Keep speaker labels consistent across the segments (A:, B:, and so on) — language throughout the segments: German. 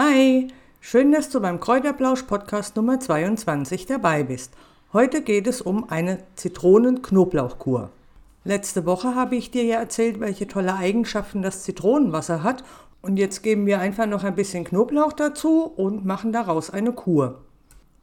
A: Hi, schön, dass du beim Kräuterblausch Podcast Nummer 22 dabei bist. Heute geht es um eine Zitronen-Knoblauchkur. Letzte Woche habe ich dir ja erzählt, welche tolle Eigenschaften das Zitronenwasser hat und jetzt geben wir einfach noch ein bisschen Knoblauch dazu und machen daraus eine Kur.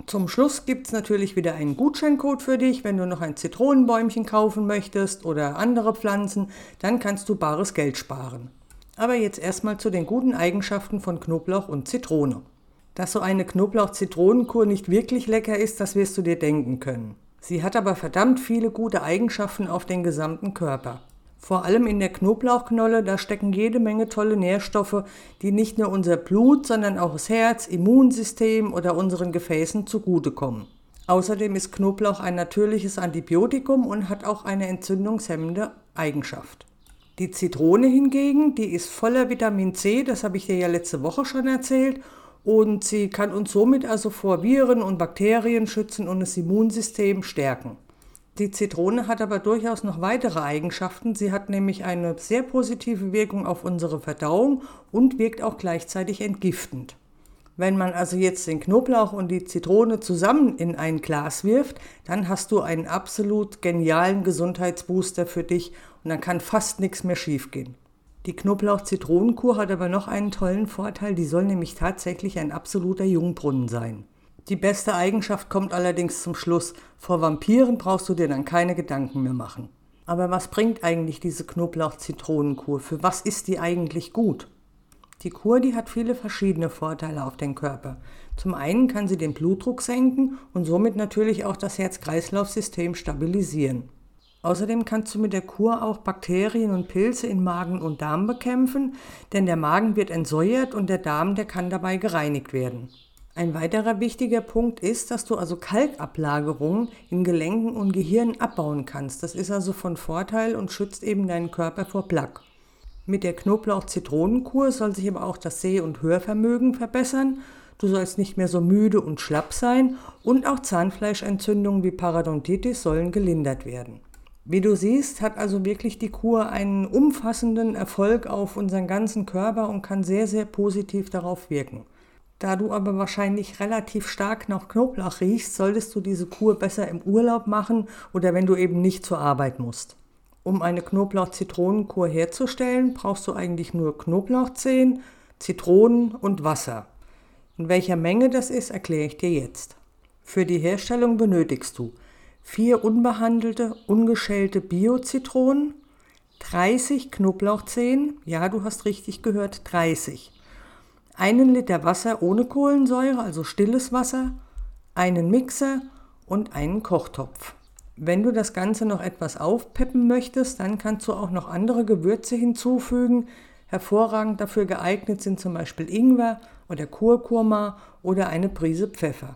A: Zum Schluss gibt es natürlich wieder einen Gutscheincode für dich. Wenn du noch ein Zitronenbäumchen kaufen möchtest oder andere Pflanzen, dann kannst du bares Geld sparen. Aber jetzt erstmal zu den guten Eigenschaften von Knoblauch und Zitrone. Dass so eine Knoblauch-Zitronenkur nicht wirklich lecker ist, das wirst du dir denken können. Sie hat aber verdammt viele gute Eigenschaften auf den gesamten Körper. Vor allem in der Knoblauchknolle, da stecken jede Menge tolle Nährstoffe, die nicht nur unser Blut, sondern auch das Herz, Immunsystem oder unseren Gefäßen zugutekommen. Außerdem ist Knoblauch ein natürliches Antibiotikum und hat auch eine entzündungshemmende Eigenschaft. Die Zitrone hingegen, die ist voller Vitamin C, das habe ich dir ja letzte Woche schon erzählt, und sie kann uns somit also vor Viren und Bakterien schützen und das Immunsystem stärken. Die Zitrone hat aber durchaus noch weitere Eigenschaften. Sie hat nämlich eine sehr positive Wirkung auf unsere Verdauung und wirkt auch gleichzeitig entgiftend. Wenn man also jetzt den Knoblauch und die Zitrone zusammen in ein Glas wirft, dann hast du einen absolut genialen Gesundheitsbooster für dich und dann kann fast nichts mehr schiefgehen. Die Knoblauch-Zitronenkur hat aber noch einen tollen Vorteil, die soll nämlich tatsächlich ein absoluter Jungbrunnen sein. Die beste Eigenschaft kommt allerdings zum Schluss. Vor Vampiren brauchst du dir dann keine Gedanken mehr machen. Aber was bringt eigentlich diese Knoblauch-Zitronenkur? Für was ist die eigentlich gut? Die Kur, die hat viele verschiedene Vorteile auf den Körper. Zum einen kann sie den Blutdruck senken und somit natürlich auch das Herz-Kreislauf-System stabilisieren. Außerdem kannst du mit der Kur auch Bakterien und Pilze in Magen und Darm bekämpfen, denn der Magen wird entsäuert und der Darm, der kann dabei gereinigt werden. Ein weiterer wichtiger Punkt ist, dass du also Kalkablagerungen in Gelenken und Gehirn abbauen kannst. Das ist also von Vorteil und schützt eben deinen Körper vor Plaque. Mit der Knoblauch-Zitronenkur soll sich aber auch das Seh- und Hörvermögen verbessern. Du sollst nicht mehr so müde und schlapp sein und auch Zahnfleischentzündungen wie Parodontitis sollen gelindert werden. Wie du siehst, hat also wirklich die Kur einen umfassenden Erfolg auf unseren ganzen Körper und kann sehr, sehr positiv darauf wirken. Da du aber wahrscheinlich relativ stark nach Knoblauch riechst, solltest du diese Kur besser im Urlaub machen oder wenn du eben nicht zur Arbeit musst. Um eine Knoblauch-Zitronenkur herzustellen, brauchst du eigentlich nur Knoblauchzehen, Zitronen und Wasser. In welcher Menge das ist, erkläre ich dir jetzt. Für die Herstellung benötigst du vier unbehandelte, ungeschälte Bio-Zitronen, 30 Knoblauchzehen, ja, du hast richtig gehört, 30, einen Liter Wasser ohne Kohlensäure, also stilles Wasser, einen Mixer und einen Kochtopf. Wenn du das Ganze noch etwas aufpeppen möchtest, dann kannst du auch noch andere Gewürze hinzufügen. Hervorragend dafür geeignet sind zum Beispiel Ingwer oder Kurkuma oder eine Prise Pfeffer.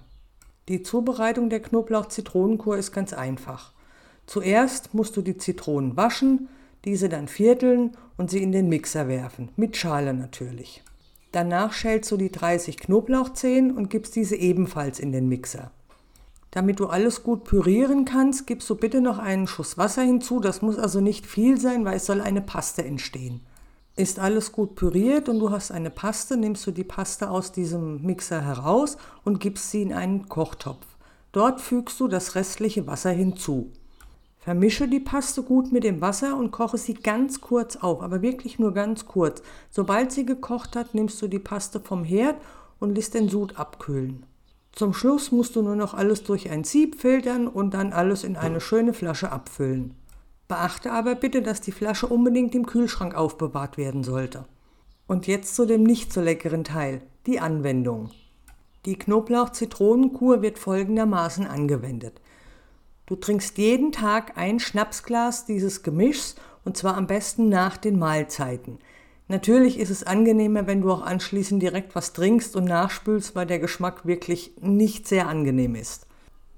A: Die Zubereitung der Knoblauch-Zitronenkur ist ganz einfach. Zuerst musst du die Zitronen waschen, diese dann vierteln und sie in den Mixer werfen, mit Schale natürlich. Danach schälst du die 30 Knoblauchzehen und gibst diese ebenfalls in den Mixer. Damit du alles gut pürieren kannst, gibst du bitte noch einen Schuss Wasser hinzu. Das muss also nicht viel sein, weil es soll eine Paste entstehen. Ist alles gut püriert und du hast eine Paste, nimmst du die Paste aus diesem Mixer heraus und gibst sie in einen Kochtopf. Dort fügst du das restliche Wasser hinzu. Vermische die Paste gut mit dem Wasser und koche sie ganz kurz auf, aber wirklich nur ganz kurz. Sobald sie gekocht hat, nimmst du die Paste vom Herd und lässt den Sud abkühlen. Zum Schluss musst du nur noch alles durch ein Sieb filtern und dann alles in eine schöne Flasche abfüllen. Beachte aber bitte, dass die Flasche unbedingt im Kühlschrank aufbewahrt werden sollte. Und jetzt zu dem nicht so leckeren Teil, die Anwendung. Die Knoblauch-Zitronenkur wird folgendermaßen angewendet. Du trinkst jeden Tag ein Schnapsglas dieses Gemischs und zwar am besten nach den Mahlzeiten. Natürlich ist es angenehmer, wenn du auch anschließend direkt was trinkst und nachspülst, weil der Geschmack wirklich nicht sehr angenehm ist.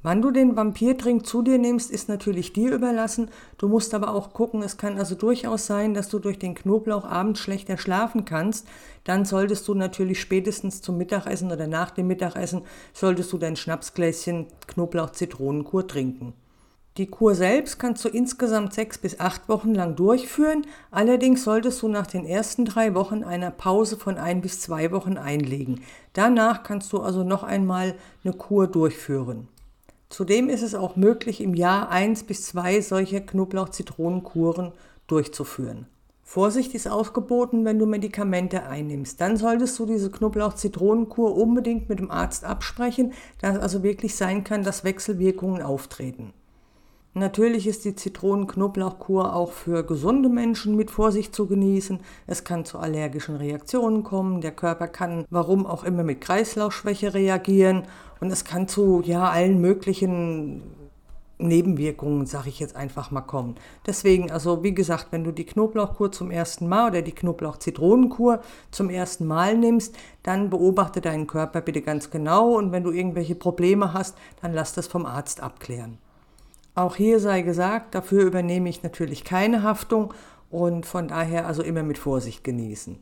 A: Wann du den Vampirtrink zu dir nimmst, ist natürlich dir überlassen. Du musst aber auch gucken, es kann also durchaus sein, dass du durch den Knoblauch abends schlechter schlafen kannst. Dann solltest du natürlich spätestens zum Mittagessen oder nach dem Mittagessen, solltest du dein Schnapsgläschen Knoblauch-Zitronenkur trinken. Die Kur selbst kannst du insgesamt sechs bis acht Wochen lang durchführen. Allerdings solltest du nach den ersten drei Wochen eine Pause von ein bis zwei Wochen einlegen. Danach kannst du also noch einmal eine Kur durchführen. Zudem ist es auch möglich, im Jahr eins bis zwei solche Knoblauch-Zitronenkuren durchzuführen. Vorsicht ist aufgeboten, wenn du Medikamente einnimmst. Dann solltest du diese Knoblauch-Zitronenkur unbedingt mit dem Arzt absprechen, da es also wirklich sein kann, dass Wechselwirkungen auftreten. Natürlich ist die Zitronen-Knoblauchkur auch für gesunde Menschen mit Vorsicht zu genießen. Es kann zu allergischen Reaktionen kommen. Der Körper kann, warum auch immer, mit Kreislaufschwäche reagieren. Und es kann zu ja, allen möglichen Nebenwirkungen, sage ich jetzt einfach mal, kommen. Deswegen, also wie gesagt, wenn du die Knoblauchkur zum ersten Mal oder die Knoblauch-Zitronenkur zum ersten Mal nimmst, dann beobachte deinen Körper bitte ganz genau und wenn du irgendwelche Probleme hast, dann lass das vom Arzt abklären. Auch hier sei gesagt, dafür übernehme ich natürlich keine Haftung und von daher also immer mit Vorsicht genießen.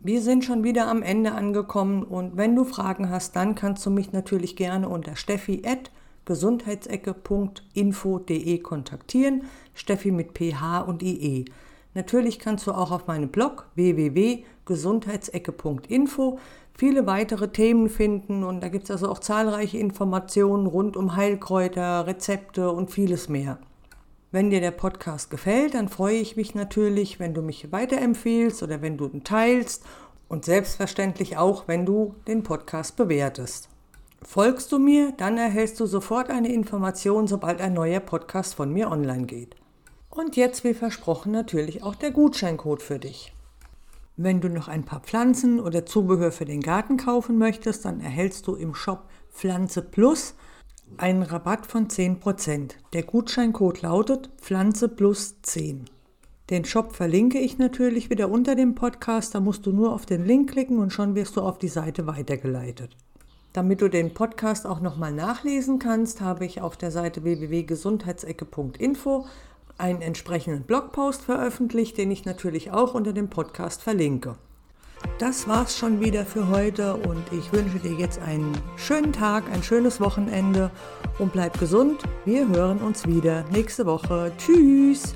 A: Wir sind schon wieder am Ende angekommen und wenn du Fragen hast, dann kannst du mich natürlich gerne unter steffi.gesundheitsecke.info.de kontaktieren. Steffi mit PH und IE. Natürlich kannst du auch auf meinem Blog www.gesundheitsecke.info viele weitere Themen finden und da gibt es also auch zahlreiche Informationen rund um Heilkräuter, Rezepte und vieles mehr. Wenn dir der Podcast gefällt, dann freue ich mich natürlich, wenn du mich weiterempfehlst oder wenn du ihn teilst und selbstverständlich auch, wenn du den Podcast bewertest. Folgst du mir, dann erhältst du sofort eine Information, sobald ein neuer Podcast von mir online geht. Und jetzt, wie versprochen, natürlich auch der Gutscheincode für dich. Wenn du noch ein paar Pflanzen oder Zubehör für den Garten kaufen möchtest, dann erhältst du im Shop Pflanze Plus einen Rabatt von 10%. Der Gutscheincode lautet Pflanze Plus 10. Den Shop verlinke ich natürlich wieder unter dem Podcast. Da musst du nur auf den Link klicken und schon wirst du auf die Seite weitergeleitet. Damit du den Podcast auch nochmal nachlesen kannst, habe ich auf der Seite www.gesundheitsecke.info einen entsprechenden Blogpost veröffentlicht, den ich natürlich auch unter dem Podcast verlinke. Das war's schon wieder für heute und ich wünsche dir jetzt einen schönen Tag, ein schönes Wochenende und bleib gesund. Wir hören uns wieder nächste Woche. Tschüss!